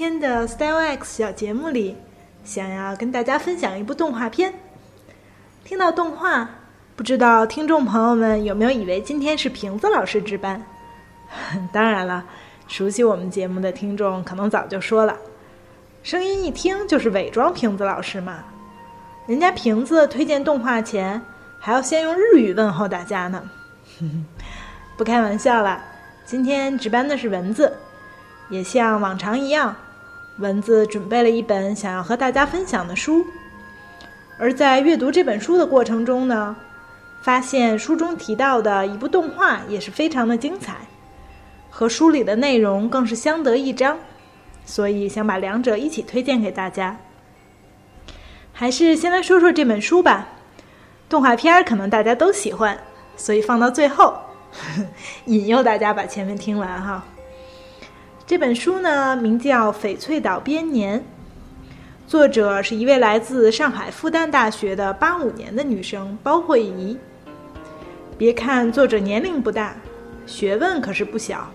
今天的 Style X 小节目里，想要跟大家分享一部动画片。听到动画，不知道听众朋友们有没有以为今天是瓶子老师值班？当然了，熟悉我们节目的听众可能早就说了，声音一听就是伪装瓶子老师嘛。人家瓶子推荐动画前，还要先用日语问候大家呢。不开玩笑了，今天值班的是蚊子。也像往常一样，蚊子准备了一本想要和大家分享的书。而在阅读这本书的过程中呢，发现书中提到的一部动画也是非常的精彩，和书里的内容更是相得益彰，所以想把两者一起推荐给大家。还是先来说说这本书吧，动画片可能大家都喜欢，所以放到最后，引诱大家把前面听完哈。这本书呢，名叫《翡翠岛编年》，作者是一位来自上海复旦大学的八五年的女生包慧怡。别看作者年龄不大，学问可是不小。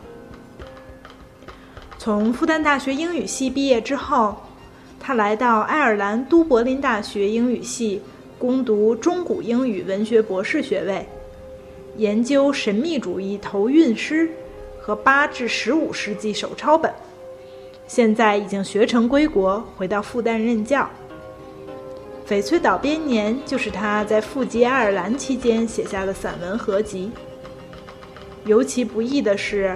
从复旦大学英语系毕业之后，她来到爱尔兰都柏林大学英语系攻读中古英语文学博士学位，研究神秘主义头韵诗。和八至十五世纪手抄本，现在已经学成归国，回到复旦任教。《翡翠岛编年》就是他在赴吉爱尔兰期间写下的散文合集。尤其不易的是，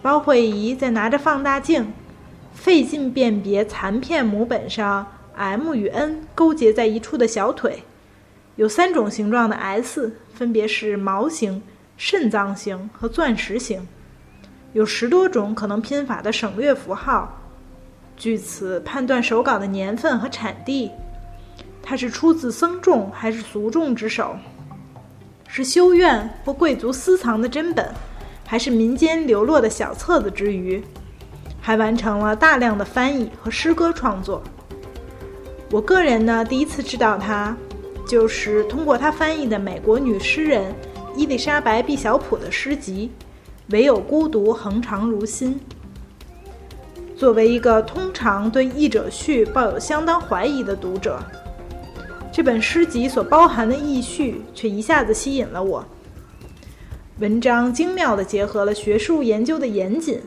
包慧仪在拿着放大镜，费劲辨别残片母本上 M 与 N 勾结在一处的小腿，有三种形状的 S，分别是毛形、肾脏形和钻石形。有十多种可能拼法的省略符号，据此判断手稿的年份和产地，它是出自僧众还是俗众之手，是修院或贵族私藏的珍本，还是民间流落的小册子之余，还完成了大量的翻译和诗歌创作。我个人呢，第一次知道他，就是通过他翻译的美国女诗人伊丽莎白·毕晓普的诗集。唯有孤独恒长如新。作为一个通常对译者序抱有相当怀疑的读者，这本诗集所包含的意序却一下子吸引了我。文章精妙地结合了学术研究的严谨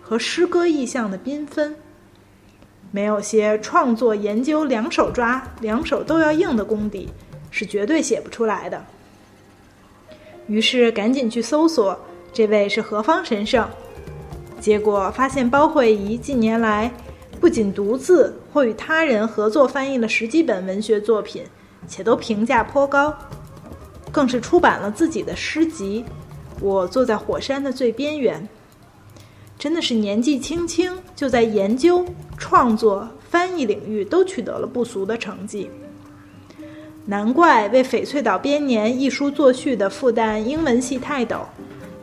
和诗歌意象的缤纷，没有些创作研究两手抓、两手都要硬的功底，是绝对写不出来的。于是赶紧去搜索。这位是何方神圣？结果发现包慧仪近年来不仅独自或与他人合作翻译了十几本文学作品，且都评价颇高，更是出版了自己的诗集《我坐在火山的最边缘》。真的是年纪轻轻就在研究、创作、翻译领域都取得了不俗的成绩。难怪为《翡翠岛编年》一书作序的复旦英文系泰斗。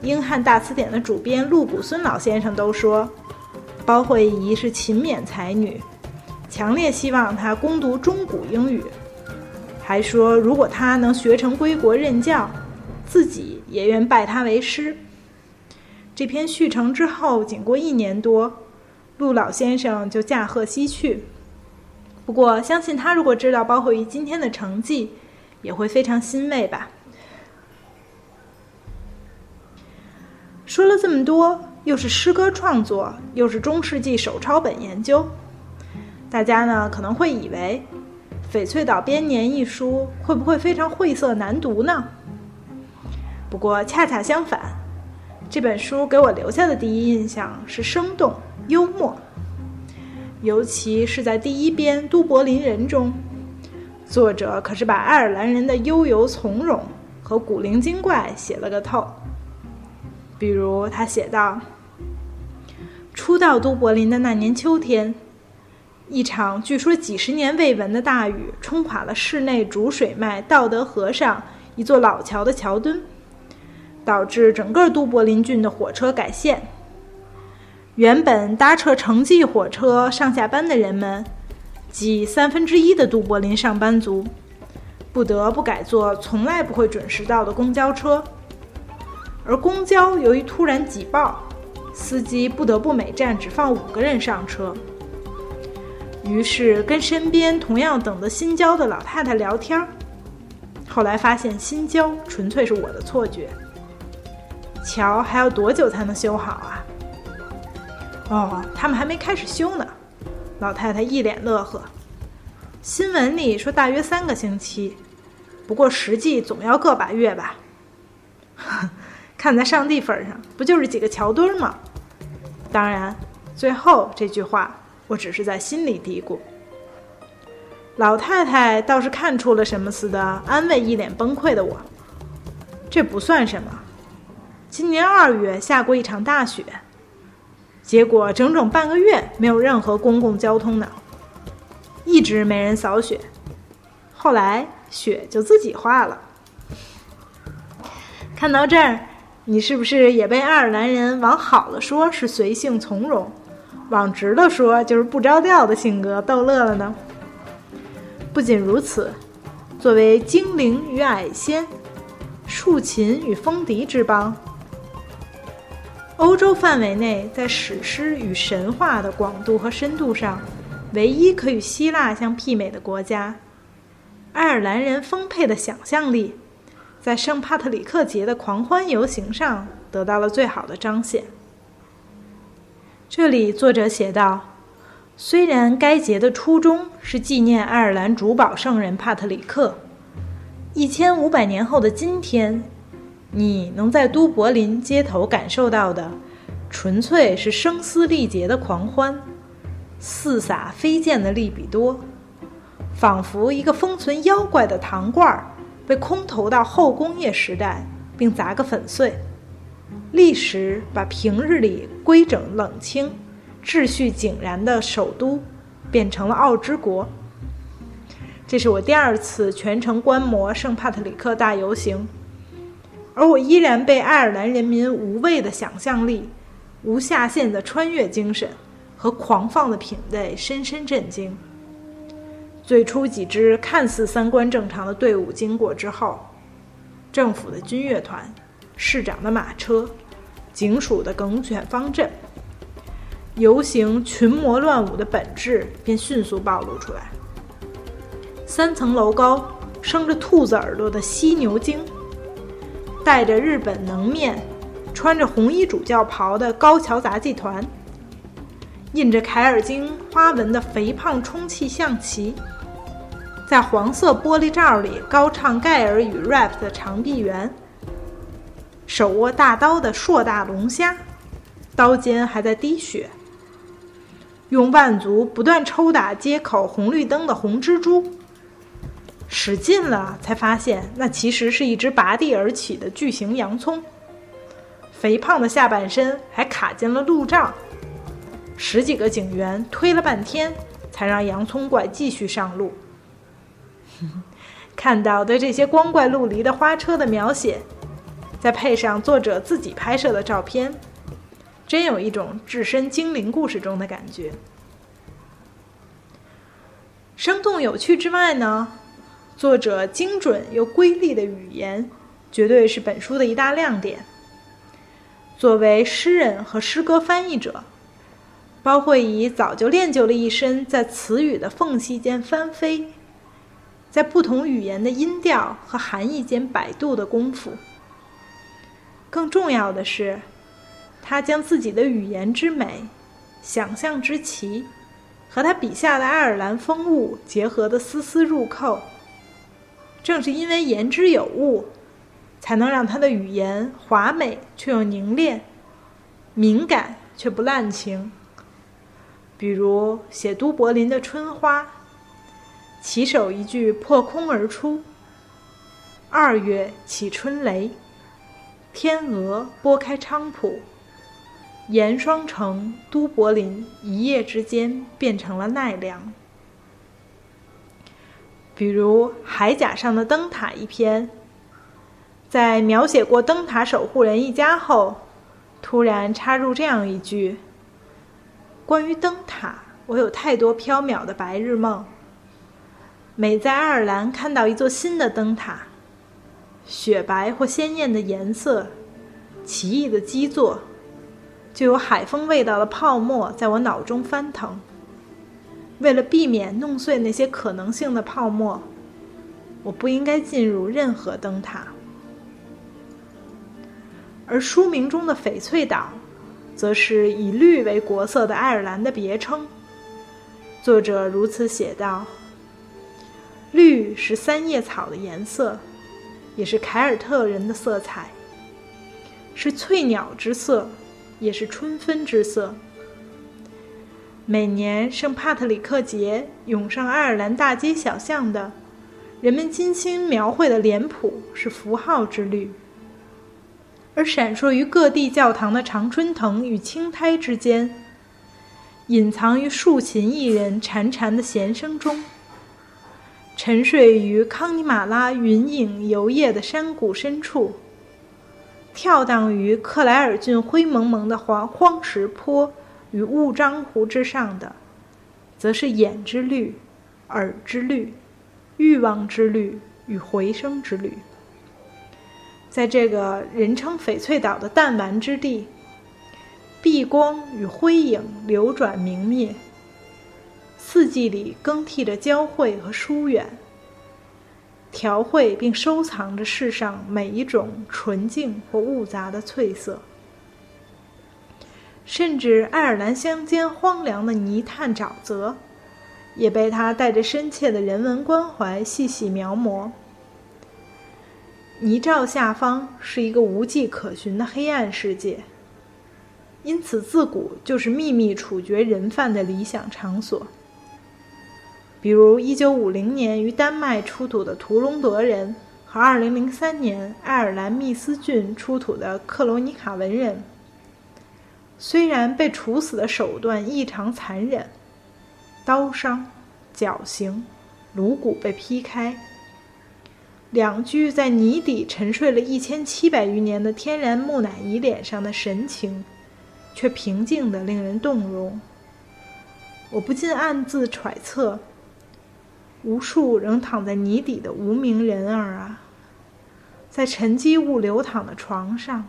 英汉大词典的主编陆谷孙老先生都说，包慧仪是勤勉才女，强烈希望她攻读中古英语，还说如果她能学成归国任教，自己也愿拜她为师。这篇续成之后，仅过一年多，陆老先生就驾鹤西去。不过，相信他如果知道包慧仪今天的成绩，也会非常欣慰吧。说了这么多，又是诗歌创作，又是中世纪手抄本研究，大家呢可能会以为《翡翠岛编年》一书会不会非常晦涩难读呢？不过恰恰相反，这本书给我留下的第一印象是生动幽默，尤其是在第一编《都柏林人》中，作者可是把爱尔兰人的悠游从容和古灵精怪写了个透。比如他写道：“初到都柏林的那年秋天，一场据说几十年未闻的大雨冲垮了市内主水脉道德河上一座老桥的桥墩，导致整个都柏林郡的火车改线。原本搭乘城际火车上下班的人们，即三分之一的都柏林上班族，不得不改坐从来不会准时到的公交车。而公交由于突然挤爆。司机不得不每站只放五个人上车。于是跟身边同样等的新交的老太太聊天儿后来发现新交纯粹是我的错觉。桥还要多久才能修好啊？哦，他们还没开始修呢。老太太一脸乐呵。新闻里说大约三个星期，不过实际总要个把月吧。看在上帝份上，不就是几个桥墩吗？当然，最后这句话我只是在心里嘀咕。老太太倒是看出了什么似的，安慰一脸崩溃的我：“这不算什么。今年二月下过一场大雪，结果整整半个月没有任何公共交通呢，一直没人扫雪。后来雪就自己化了。”看到这儿。你是不是也被爱尔兰人往好了说是随性从容，往直了说就是不着调的性格逗乐了呢？不仅如此，作为精灵与矮仙、竖琴与风笛之邦，欧洲范围内在史诗与神话的广度和深度上，唯一可与希腊相媲美的国家，爱尔兰人丰沛的想象力。在圣帕特里克节的狂欢游行上得到了最好的彰显。这里作者写道：“虽然该节的初衷是纪念爱尔兰主保圣人帕特里克，一千五百年后的今天，你能在都柏林街头感受到的，纯粹是声嘶力竭的狂欢，四洒飞溅的利比多，仿佛一个封存妖怪的糖罐儿。”被空投到后工业时代，并砸个粉碎。历史把平日里规整冷清、秩序井然的首都，变成了奥之国。这是我第二次全程观摩圣帕特里克大游行，而我依然被爱尔兰人民无畏的想象力、无下限的穿越精神和狂放的品味深深震惊。最初几支看似三观正常的队伍经过之后，政府的军乐团、市长的马车、警署的梗犬方阵，游行群魔乱舞的本质便迅速暴露出来。三层楼高、生着兔子耳朵的犀牛精，戴着日本能面、穿着红衣主教袍的高桥杂技团，印着凯尔经花纹的肥胖充气象棋。在黄色玻璃罩里高唱盖尔与 rap 的长臂猿，手握大刀的硕大龙虾，刀尖还在滴血。用腕足不断抽打街口红绿灯的红蜘蛛，使劲了才发现那其实是一只拔地而起的巨型洋葱。肥胖的下半身还卡进了路障，十几个警员推了半天，才让洋葱怪继续上路。看到对这些光怪陆离的花车的描写，再配上作者自己拍摄的照片，真有一种置身精灵故事中的感觉。生动有趣之外呢，作者精准又瑰丽的语言，绝对是本书的一大亮点。作为诗人和诗歌翻译者，包慧仪早就练就了一身在词语的缝隙间翻飞。在不同语言的音调和含义间摆渡的功夫。更重要的是，他将自己的语言之美、想象之奇，和他笔下的爱尔兰风物结合的丝丝入扣。正是因为言之有物，才能让他的语言华美却又凝练，敏感却不滥情。比如写都柏林的春花。起手一句破空而出。二月起春雷，天鹅拨开菖蒲，盐霜城都柏林一夜之间变成了奈良。比如《海甲上的灯塔》一篇，在描写过灯塔守护人一家后，突然插入这样一句：“关于灯塔，我有太多缥缈的白日梦。每在爱尔兰看到一座新的灯塔，雪白或鲜艳的颜色，奇异的基座，就有海风味道的泡沫在我脑中翻腾。”为了避免弄碎那些可能性的泡沫，我不应该进入任何灯塔。而书名中的翡翠岛，则是以绿为国色的爱尔兰的别称。作者如此写道：“绿是三叶草的颜色，也是凯尔特人的色彩，是翠鸟之色，也是春分之色。”每年圣帕特里克节涌上爱尔兰大街小巷的，人们精心描绘的脸谱是符号之绿，而闪烁于各地教堂的常春藤与青苔之间，隐藏于竖琴艺人潺潺的弦声中，沉睡于康尼玛拉云影游曳的山谷深处，跳荡于克莱尔郡灰蒙蒙的黄荒石坡。与雾张湖之上的，则是眼之绿、耳之绿、欲望之绿与回声之绿。在这个人称翡翠岛的弹丸之地，碧光与灰影流转明灭，四季里更替着交汇和疏远，调绘并收藏着世上每一种纯净或雾杂的翠色。甚至爱尔兰乡间荒凉的泥炭沼泽，也被他带着深切的人文关怀细细描摹。泥沼下方是一个无迹可寻的黑暗世界，因此自古就是秘密处决人犯的理想场所。比如1950年于丹麦出土的图隆德人和2003年爱尔兰密斯郡出土的克罗尼卡文人。虽然被处死的手段异常残忍，刀伤、绞刑、颅骨被劈开，两具在泥底沉睡了一千七百余年的天然木乃伊脸上的神情，却平静的令人动容。我不禁暗自揣测：无数仍躺在泥底的无名人儿啊，在沉积物流淌的床上。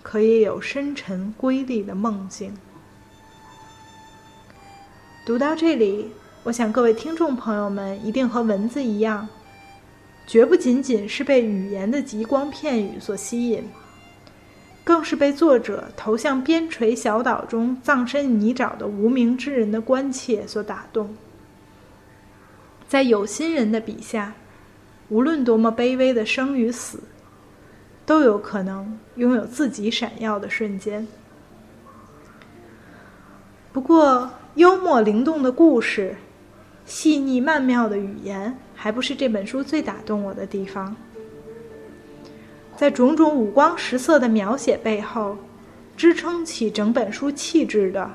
可也有深沉瑰丽的梦境。读到这里，我想各位听众朋友们一定和文字一样，绝不仅仅是被语言的极光片语所吸引，更是被作者投向边陲小岛中葬身泥沼的无名之人的关切所打动。在有心人的笔下，无论多么卑微的生与死。都有可能拥有自己闪耀的瞬间。不过，幽默灵动的故事、细腻曼妙的语言，还不是这本书最打动我的地方。在种种五光十色的描写背后，支撑起整本书气质的，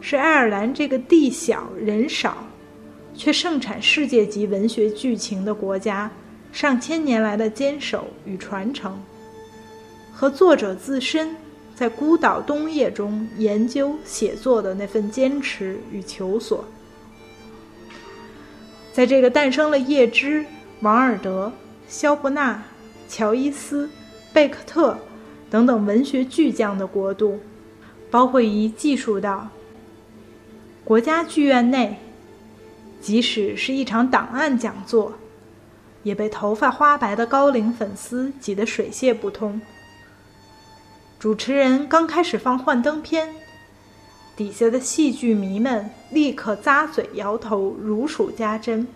是爱尔兰这个地小人少，却盛产世界级文学剧情的国家。上千年来的坚守与传承，和作者自身在孤岛冬夜中研究写作的那份坚持与求索，在这个诞生了叶芝、王尔德、肖伯纳、乔伊斯、贝克特等等文学巨匠的国度，包会仪记述到：国家剧院内，即使是一场档案讲座。也被头发花白的高龄粉丝挤得水泄不通。主持人刚开始放幻灯片，底下的戏剧迷们立刻咂嘴摇头，如数家珍，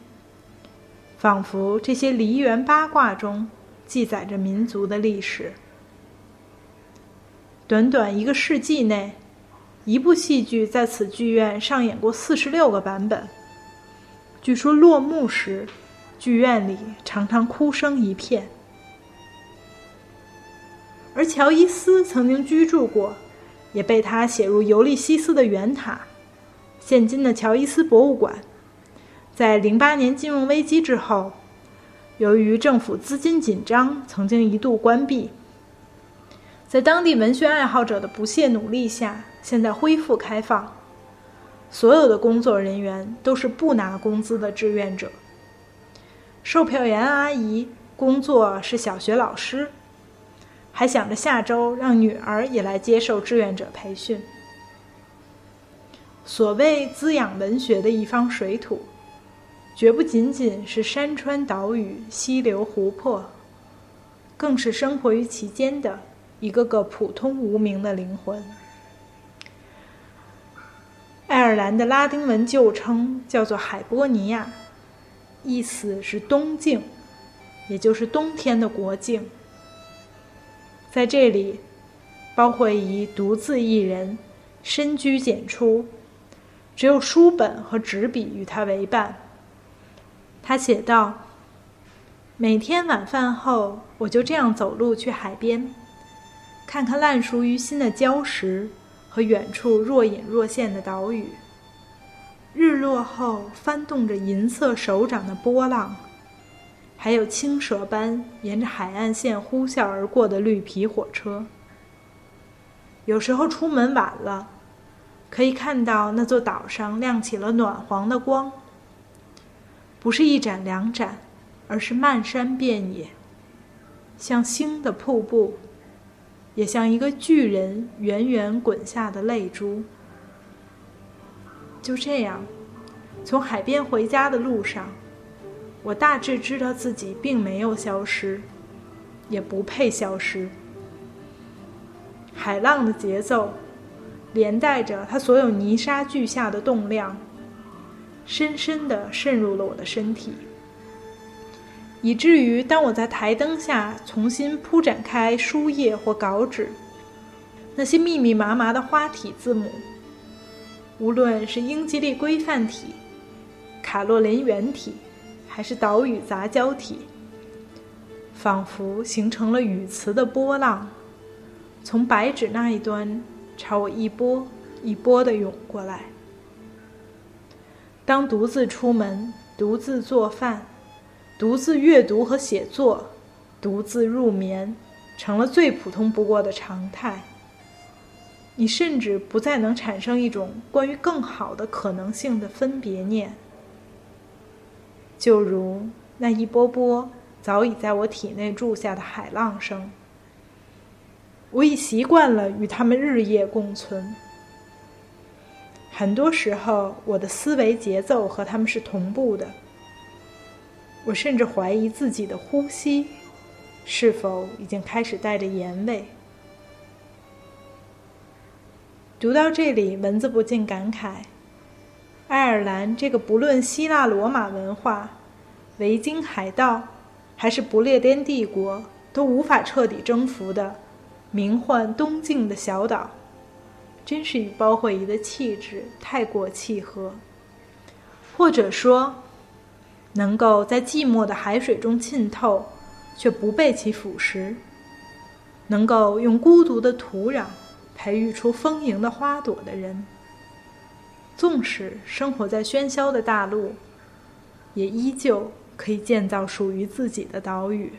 仿佛这些梨园八卦中记载着民族的历史。短短一个世纪内，一部戏剧在此剧院上演过四十六个版本。据说落幕时。剧院里常常哭声一片，而乔伊斯曾经居住过，也被他写入尤利西斯的圆塔，现今的乔伊斯博物馆。在零八年金融危机之后，由于政府资金紧张，曾经一度关闭。在当地文学爱好者的不懈努力下，现在恢复开放。所有的工作人员都是不拿工资的志愿者。售票员阿姨工作是小学老师，还想着下周让女儿也来接受志愿者培训。所谓滋养文学的一方水土，绝不仅仅是山川岛屿、溪流湖泊，更是生活于其间的一个个普通无名的灵魂。爱尔兰的拉丁文旧称叫做海波尼亚，意思是东境，也就是冬天的国境。在这里，包惠仪独自一人，深居简出，只有书本和纸笔与他为伴。他写道：“每天晚饭后，我就这样走路去海边，看看烂熟于心的礁石。”和远处若隐若现的岛屿，日落后翻动着银色手掌的波浪，还有青蛇般沿着海岸线呼啸而过的绿皮火车。有时候出门晚了，可以看到那座岛上亮起了暖黄的光，不是一盏两盏，而是漫山遍野，像星的瀑布。也像一个巨人远远滚下的泪珠。就这样，从海边回家的路上，我大致知道自己并没有消失，也不配消失。海浪的节奏，连带着它所有泥沙俱下的动量，深深地渗入了我的身体。以至于当我在台灯下重新铺展开书页或稿纸，那些密密麻麻的花体字母，无论是英吉利规范体、卡洛琳圆体，还是岛屿杂交体，仿佛形成了语词的波浪，从白纸那一端朝我一波一波地涌过来。当独自出门，独自做饭。独自阅读和写作，独自入眠，成了最普通不过的常态。你甚至不再能产生一种关于更好的可能性的分别念，就如那一波波早已在我体内住下的海浪声。我已习惯了与他们日夜共存。很多时候，我的思维节奏和他们是同步的。我甚至怀疑自己的呼吸是否已经开始带着盐味。读到这里，蚊子不禁感慨：爱尔兰这个不论希腊罗马文化、维京海盗，还是不列颠帝国都无法彻底征服的名唤东境的小岛，真是与包惠仪的气质太过契合，或者说。能够在寂寞的海水中浸透，却不被其腐蚀；能够用孤独的土壤培育出丰盈的花朵的人，纵使生活在喧嚣的大陆，也依旧可以建造属于自己的岛屿。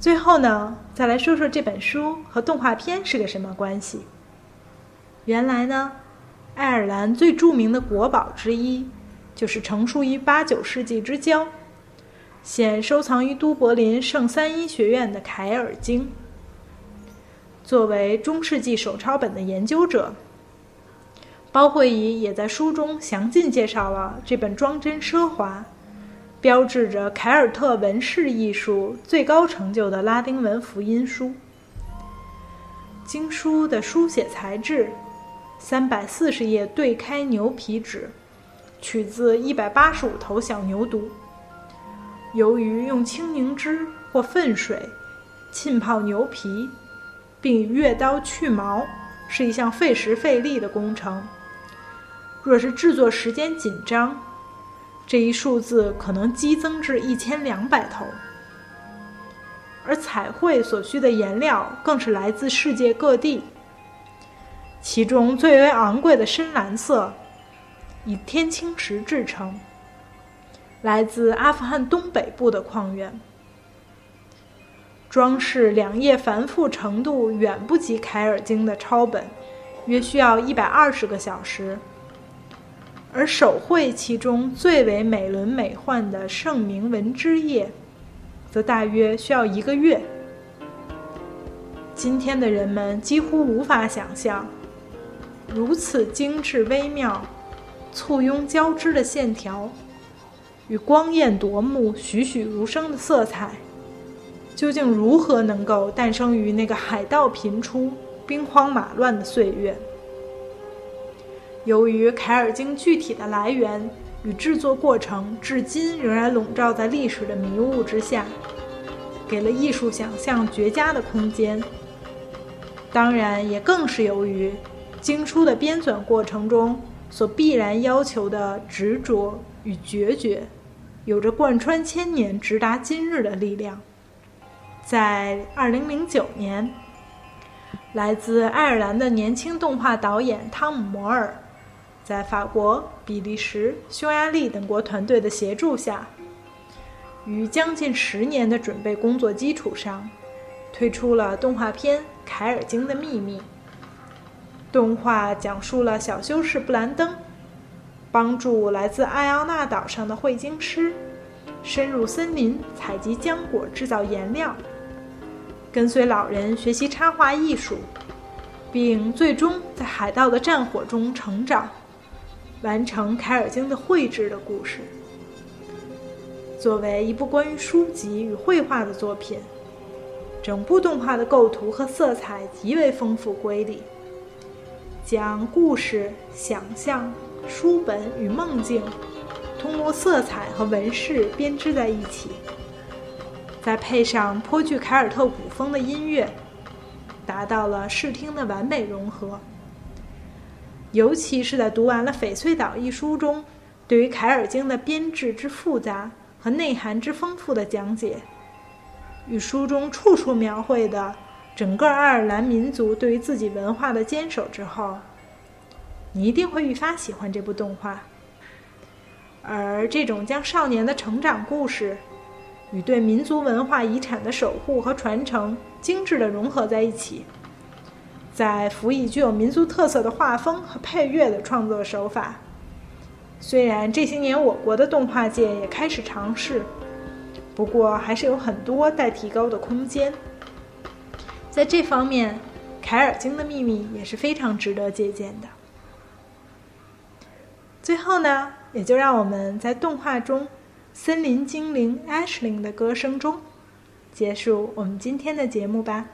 最后呢，再来说说这本书和动画片是个什么关系？原来呢。爱尔兰最著名的国宝之一，就是成书于八九世纪之交，现收藏于都柏林圣三一学院的《凯尔经》。作为中世纪手抄本的研究者，包惠仪也在书中详尽介绍了这本装帧奢华、标志着凯尔特纹饰艺术最高成就的拉丁文福音书。经书的书写材质。三百四十页对开牛皮纸，取自一百八十五头小牛犊。由于用青柠汁或粪水浸泡牛皮，并以月刀去毛，是一项费时费力的工程。若是制作时间紧张，这一数字可能激增至一千两百头。而彩绘所需的颜料更是来自世界各地。其中最为昂贵的深蓝色，以天青石制成，来自阿富汗东北部的矿源。装饰两页繁复程度远不及凯尔经的抄本，约需要一百二十个小时。而手绘其中最为美轮美奂的圣铭文之页，则大约需要一个月。今天的人们几乎无法想象，如此精致微妙、簇拥交织的线条，与光艳夺目、栩栩如生的色彩，究竟如何能够诞生于那个海盗频出、兵荒马乱的岁月？由于凯尔经具体的来源与制作过程至今仍然笼罩在历史的迷雾之下，给了艺术想象绝佳的空间。当然，也更是由于经书的编纂过程中所必然要求的执着与决绝，有着贯穿千年直达今日的力量。在2009年，来自爱尔兰的年轻动画导演汤姆·摩尔。在法国、比利时、匈牙利等国团队的协助下，于将近十年的准备工作基础上，推出了动画片《凯尔经的秘密》。动画讲述了小修士布兰登帮助来自艾奥纳岛上的绘经师深入森林采集浆果制造颜料，跟随老人学习插画艺术，并最终在海盗的战火中成长。完成凯尔经的绘制的故事。作为一部关于书籍与绘画的作品，整部动画的构图和色彩极为丰富瑰丽，将故事、想象、书本与梦境通过色彩和纹饰编织在一起，再配上颇具凯尔特古风的音乐，达到了视听的完美融合。尤其是在读完了《翡翠岛》一书中，对于凯尔经的编制之复杂和内涵之丰富的讲解，与书中处处描绘的整个爱尔兰民族对于自己文化的坚守之后，你一定会愈发喜欢这部动画。而这种将少年的成长故事与对民族文化遗产的守护和传承精致的融合在一起。在辅以具有民族特色的画风和配乐的创作手法，虽然这些年我国的动画界也开始尝试，不过还是有很多待提高的空间。在这方面，《凯尔经的秘密》也是非常值得借鉴的。最后呢，也就让我们在动画中森林精灵 Ashling 的歌声中，结束我们今天的节目吧。